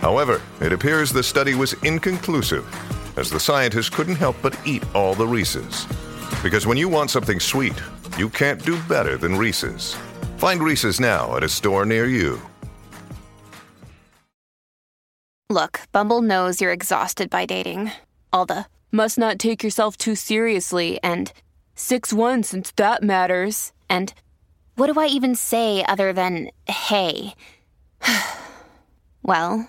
However, it appears the study was inconclusive, as the scientists couldn't help but eat all the Reese's. Because when you want something sweet, you can't do better than Reese's. Find Reese's now at a store near you. Look, Bumble knows you're exhausted by dating. All the must not take yourself too seriously and 6 1 since that matters. And what do I even say other than hey? well,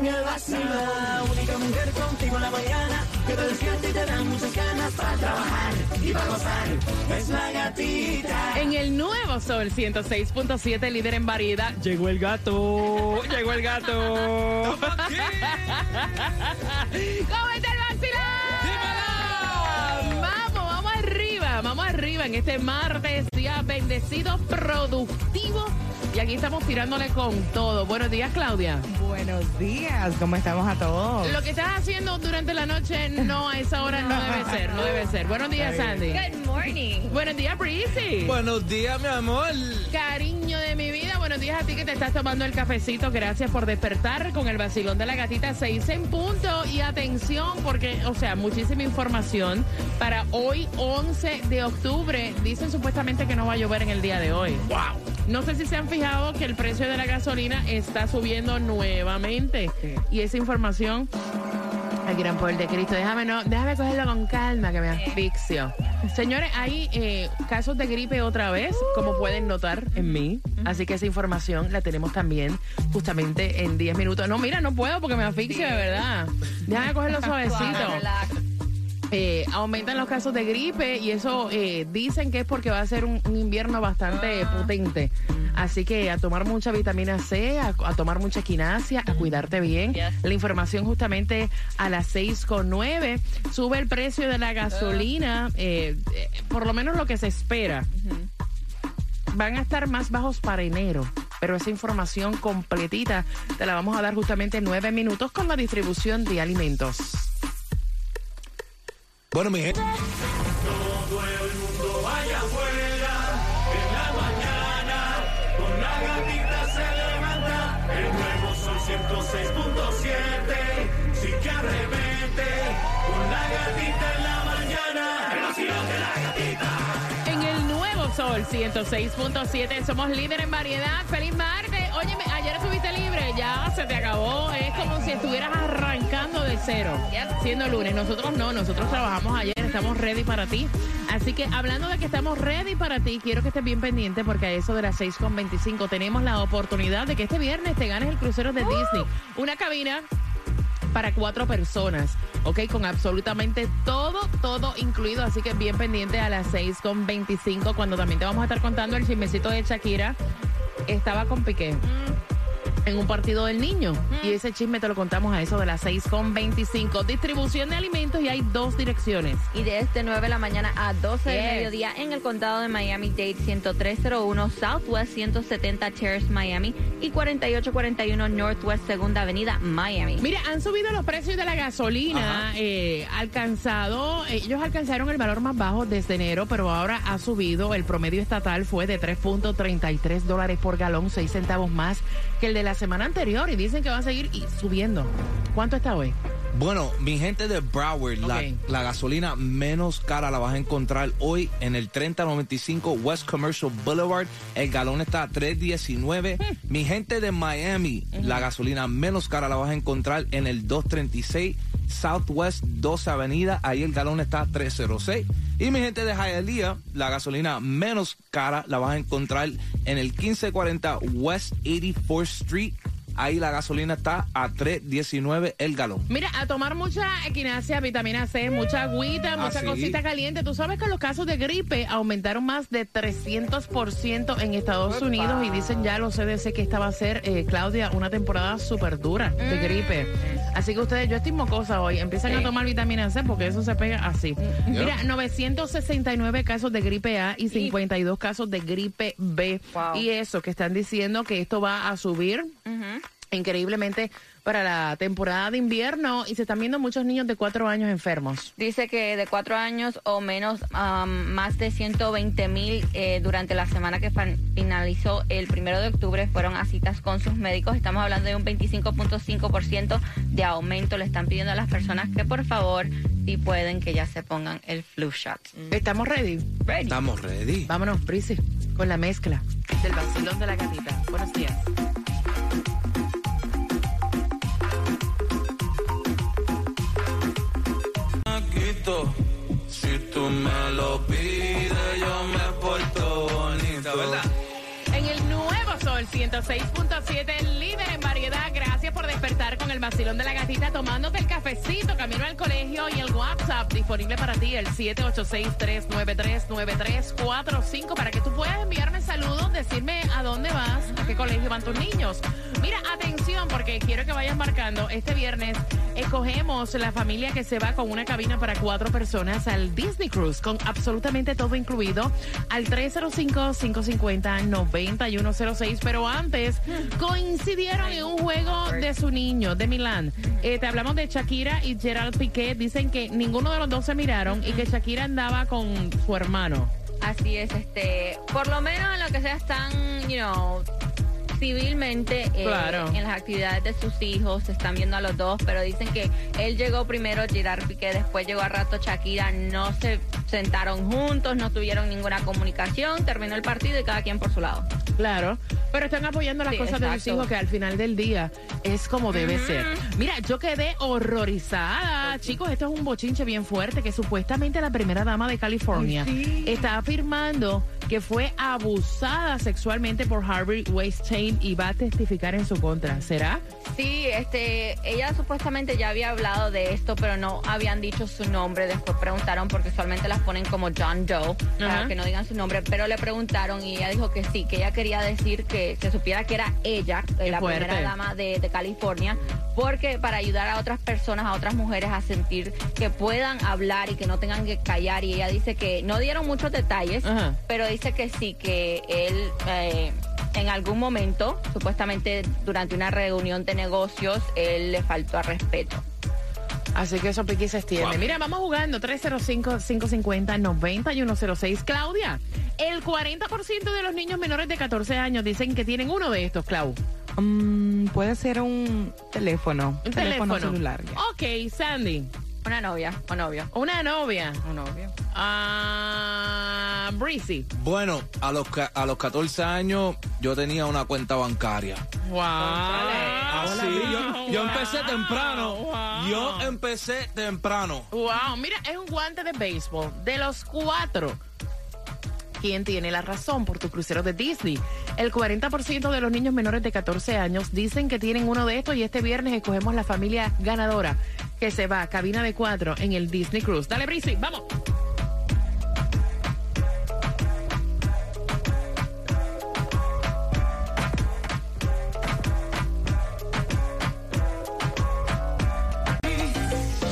En el vacilón. La única mujer contigo en la mañana que te despierta y te da muchas ganas para trabajar y para gozar. Es la gatita. En el nuevo Sol 106.7, líder en variedad, llegó el gato. Llegó el gato. ¿Cómo está el vacilón? Vamos, vamos arriba, vamos arriba en este martes, día bendecido, productivo. Y aquí estamos tirándole con todo. Buenos días, Claudia. Buenos días, ¿cómo estamos a todos? Lo que estás haciendo durante la noche, no, a esa hora no debe ser, no debe ser. Buenos días, Sandy. Good morning. Buenos días, Breezy. Buenos días, mi amor. Buenos días a ti que te estás tomando el cafecito. Gracias por despertar con el vacilón de la gatita 6 en punto. Y atención, porque, o sea, muchísima información para hoy, 11 de octubre. Dicen supuestamente que no va a llover en el día de hoy. ¡Wow! No sé si se han fijado que el precio de la gasolina está subiendo nuevamente. Y esa información. Al gran poder de Cristo. Déjame, no, déjame cogerlo con calma, que me asfixio. Señores, hay eh, casos de gripe otra vez, como pueden notar en mí. Así que esa información la tenemos también justamente en 10 minutos. No, mira, no puedo porque me asfixio, de verdad. Déjame cogerlo suavecito. Eh, aumentan los casos de gripe y eso eh, dicen que es porque va a ser un, un invierno bastante potente. Así que a tomar mucha vitamina C, a, a tomar mucha quinasia, a cuidarte bien. La información justamente a las 6 con 9. Sube el precio de la gasolina, eh, eh, por lo menos lo que se espera. Van a estar más bajos para enero. Pero esa información completita te la vamos a dar justamente en 9 minutos con la distribución de alimentos. Bueno, mi gente. Sol 106.7 somos líder en variedad. ¡Feliz martes! Óyeme, ayer estuviste libre, ya se te acabó. Es como si estuvieras arrancando de cero. Siendo lunes. Nosotros no, nosotros trabajamos ayer, estamos ready para ti. Así que hablando de que estamos ready para ti, quiero que estés bien pendiente porque a eso de las 6.25 tenemos la oportunidad de que este viernes te ganes el crucero de Disney. Una cabina para cuatro personas, ¿ok? Con absolutamente todo, todo incluido. Así que bien pendiente a las 6.25 cuando también te vamos a estar contando el chismecito de Shakira. Estaba con Piqué. En un partido del niño. Y ese chisme te lo contamos a eso de las 6.25. Distribución de alimentos y hay dos direcciones. Y de este 9 de la mañana a 12 del Yes. mediodía en el condado de Miami-Dade 10301 Southwest 170 Terrace Miami y 4841 Northwest Segunda Avenida Miami. Mira, han subido los precios de la gasolina. eh, alcanzado, ellos alcanzaron el valor más bajo desde enero, pero ahora ha subido. El promedio estatal fue de 3.33 dólares por galón, 6 centavos más que el de la semana anterior. Y dicen que va a seguir subiendo. ¿Cuánto está hoy? Bueno, mi gente de Broward, la, gasolina menos cara la vas a encontrar hoy en el 3095 West Commercial Boulevard. El galón está a 319. Mi gente de Miami, la gasolina menos cara la vas a encontrar en el 236 Southwest 12 Avenida. Ahí el galón está a 306. Y mi gente de Hialeah, la gasolina menos cara la vas a encontrar en el 1540 West 84th Street ahí la gasolina está a 3.19 el galón. Mira, a tomar mucha equinacia, vitamina C, mucha agüita, mucha ¿Ah, sí? cosita caliente. Tú sabes que los casos de gripe aumentaron más de 300% en Estados Unidos y dicen ya los CDC que esta va a ser, eh, Claudia, una temporada súper dura de gripe. Así que ustedes, yo estoy mocosa hoy, empiezan a tomar vitamina C porque eso se pega así. Mira, 969 casos de gripe A y 52 casos de gripe B. Wow. Y eso que están diciendo que esto va a subir increíblemente para la temporada de invierno y se están viendo muchos niños de cuatro años enfermos. Dice que de cuatro años o menos, um, más de 120 mil eh, durante la semana que finalizó el primero de octubre fueron a citas con sus médicos. Estamos hablando de un 25.5% de aumento. Le están pidiendo a las personas que por favor, si pueden, que ya se pongan el flu shot. ¿Estamos ready? Ready. Estamos ready. Vámonos, Prisi, con la mezcla del vacilón de la gatita. Buenos días. Si tú me lo pides, yo me porto bonito. En el nuevo Sol 106.7, líder en variedad. Gracias por despertar con el vacilón de la gatita, tomándote el cafecito, camino al colegio y el WhatsApp disponible para ti, el 786-393-9345, para que tú puedas enviarme saludos, decirme a dónde vas, a qué colegio van tus niños. Mira, atención, porque quiero que vayas marcando. Este viernes escogemos la familia que se va con una cabina para cuatro personas al Disney Cruise, con absolutamente todo incluido, al 305-550-9106. Pero antes, coincidieron en un juego de su niño, de Milán. Eh, te hablamos de Shakira y Gerald Piqué. Dicen que ninguno de los dos se miraron y que Shakira andaba con su hermano. Así es, este, por lo menos en lo que sea están, you know, civilmente eh, Claro. en las actividades de sus hijos, se están viendo a los dos, pero dicen que él llegó primero, Gerard Piqué, después llegó a rato Shakira, no se sentaron juntos, no tuvieron ninguna comunicación, terminó el partido y cada quien por su lado. Claro, pero están apoyando las Sí, cosas de sus hijos que al final del día es como debe ser. Mira, yo quedé horrorizada. Chicos, esto es un bochinche bien fuerte que supuestamente la primera dama de California está afirmando que fue abusada sexualmente por Harvey Weinstein y va a testificar en su contra. ¿Será? Sí, este, ella supuestamente ya había hablado de esto, pero no habían dicho su nombre. Después preguntaron porque usualmente las ponen como John Doe para que no digan su nombre, pero le preguntaron y ella dijo que sí, que ella quería decir que se supiera que era ella, eh, Qué la fuerte. primera dama de, de California, porque para ayudar a otras personas, a otras mujeres a sentir que puedan hablar y que no tengan que callar. Y ella dice que no dieron muchos detalles, Ajá. pero dice que sí, que él eh, en algún momento, supuestamente durante una reunión de negocios, él le faltó al respeto. Así que eso piqui se extiende. Wow. Mira, vamos jugando 305-550-9106. Claudia, el 40% de los niños menores de 14 años dicen que tienen uno de estos, Clau. Mm, puede ser un teléfono. Un teléfono. celular. ya. Ok, Sandy. Una novia o novio. Una novia. Un novio. Ah, Breezy. Bueno, a los, ca- a los 14 años yo tenía una cuenta bancaria. Wow. Así, yo, yo empecé temprano. Wow. Yo empecé temprano. Wow, mira, es un guante de béisbol. De los cuatro, ¿quién tiene la razón por tu crucero de Disney? El 40% de los niños menores de 14 años dicen que tienen uno de estos y este viernes escogemos la familia ganadora que se va a cabina de cuatro en el Disney Cruise. Dale, Breezy, vamos.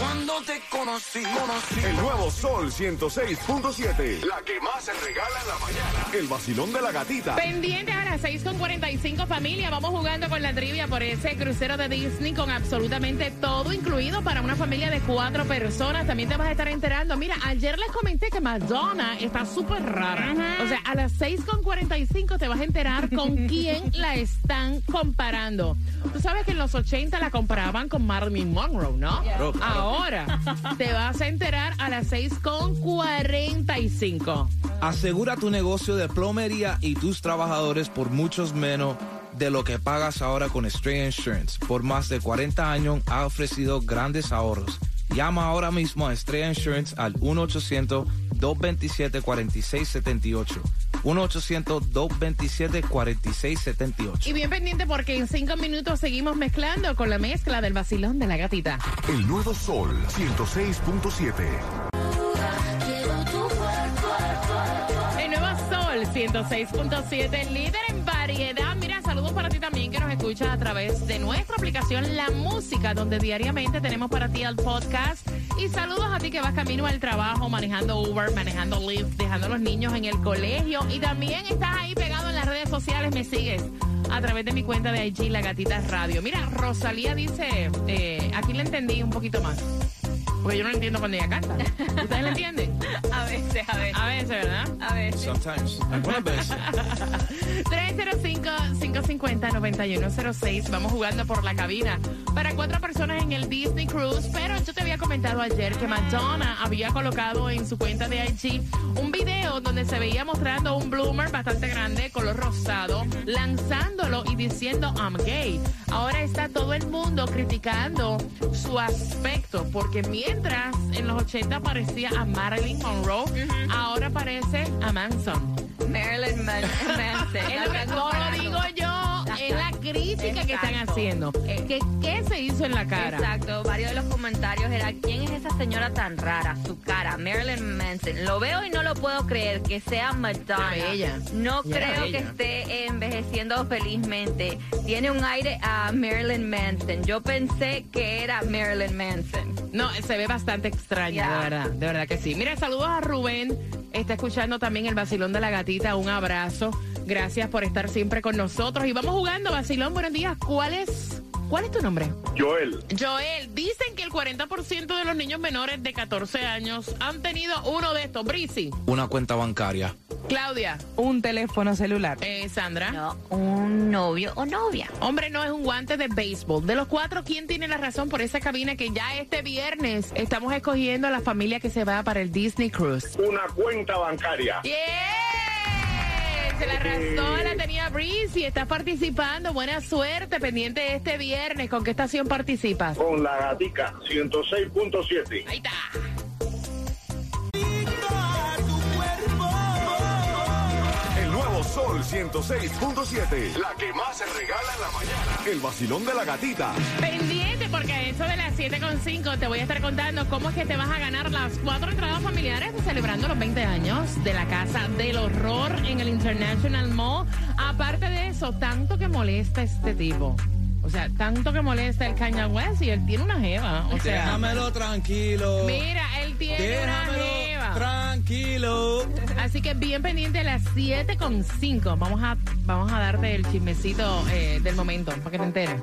Cuando te conocí, El nuevo Sol 106.7. La que más se regala en la mañana. El vacilón de la gatita. Pendientes a las 6 con 45 familia, vamos jugando con la trivia por ese crucero de Disney con absolutamente todo incluido para una familia de cuatro personas. También te vas a estar enterando. Mira, ayer les comenté que Madonna está súper rara. O sea, a las 6 con 45 te vas a enterar con quién la están comparando. Tú sabes que en los 80 la comparaban con Marilyn Monroe, ¿no? Ahora te vas a enterar a las 6 con 45. Asegura tu negocio de plomería y tus trabajadores por muchos menos de lo que pagas ahora con Stray Insurance. Por más de 40 años ha ofrecido grandes ahorros. Llama ahora mismo a Estrella Insurance al 1-800-227-4678. 1-800-227-4678. Y bien pendiente porque en cinco minutos seguimos mezclando con la mezcla del vacilón de la gatita. El nuevo Sol 106.7. El nuevo Sol 106.7, líder en variedad. Mira, saludos para ti también que nos escuchas a través de nuestra aplicación La Música, donde diariamente tenemos para ti el podcast. Y saludos a ti que vas camino al trabajo, manejando Uber, manejando Lyft, dejando a los niños en el colegio. Y también estás ahí pegado en las redes sociales, me sigues a través de mi cuenta de IG, La Gatita Radio. Mira, Rosalía dice, eh, aquí le entendí un poquito más. Porque yo no entiendo cuando ella canta. ¿Ustedes la entienden? A veces, a veces. A veces, ¿verdad? A veces. Sometimes. Algunas veces. 305-550-9106. Vamos jugando por la cabina para cuatro personas en el Disney Cruise. Pero yo te había comentado ayer que Madonna había colocado en su cuenta de IG un video donde se veía mostrando un bloomer bastante grande, color rosado, lanzándolo y diciendo I'm gay. Ahora está todo el mundo criticando su aspecto porque mientras en los 80 parecía a Marilyn Monroe, ahora parece a Manson. Marilyn Man- Manson. Es lo que digo yo, es la crítica que están Exacto. haciendo. Eh, ¿Qué, ¿Qué se hizo en la cara? Exacto, varios de los comentarios era ¿quién es esa señora tan rara? Su cara, Marilyn Manson. Lo veo y no lo puedo creer que sea Madonna. Era bella. No Era creo que esté envejeciendo felizmente. Tiene un aire a Marilyn Manson. Yo pensé que era Marilyn Manson. No, se ve bastante extraña, Ya. de verdad, de verdad que sí. Mira, saludos a Rubén, está escuchando también el vacilón de la gatita, un abrazo. Gracias por estar siempre con nosotros. Y vamos jugando, vacilón, buenos días. ¿Cuál es, cuál es tu nombre? Joel. Joel, dicen que el 40% de los niños menores de 14 años han tenido uno de estos. Brisi, Una cuenta bancaria. Claudia, Un teléfono celular. eh, Sandra. No, un novio o novia. Hombre, no es un guante de béisbol. De los cuatro, ¿quién tiene la razón por esa cabina que ya este viernes estamos escogiendo a la familia que se va para el Disney Cruise? Una cuenta bancaria. ¡Yeah! Se la razón la tenía Breeze y estás participando. Buena suerte, pendiente este viernes. ¿Con qué estación participas? Con la gatica 106.7. Ahí está. El nuevo Sol 106.7. La que más se regala en la mañana. El vacilón de la gatita. Pendiente porque a eso de las 7.5 te voy a estar contando cómo es que te vas a ganar las cuatro entradas familiares celebrando los 20 años de la Casa del Horror en el International Mall. Aparte de eso, tanto que molesta este tipo. O sea, tanto que molesta el Kanye West y él tiene una jeva. O sea, Déjamelo tranquilo. mira, él tiene una Déjamelo jeva. tranquilo. Así que bien pendiente a las 7.5. Vamos a, vamos a darte el chismecito eh, del momento para que te enteres.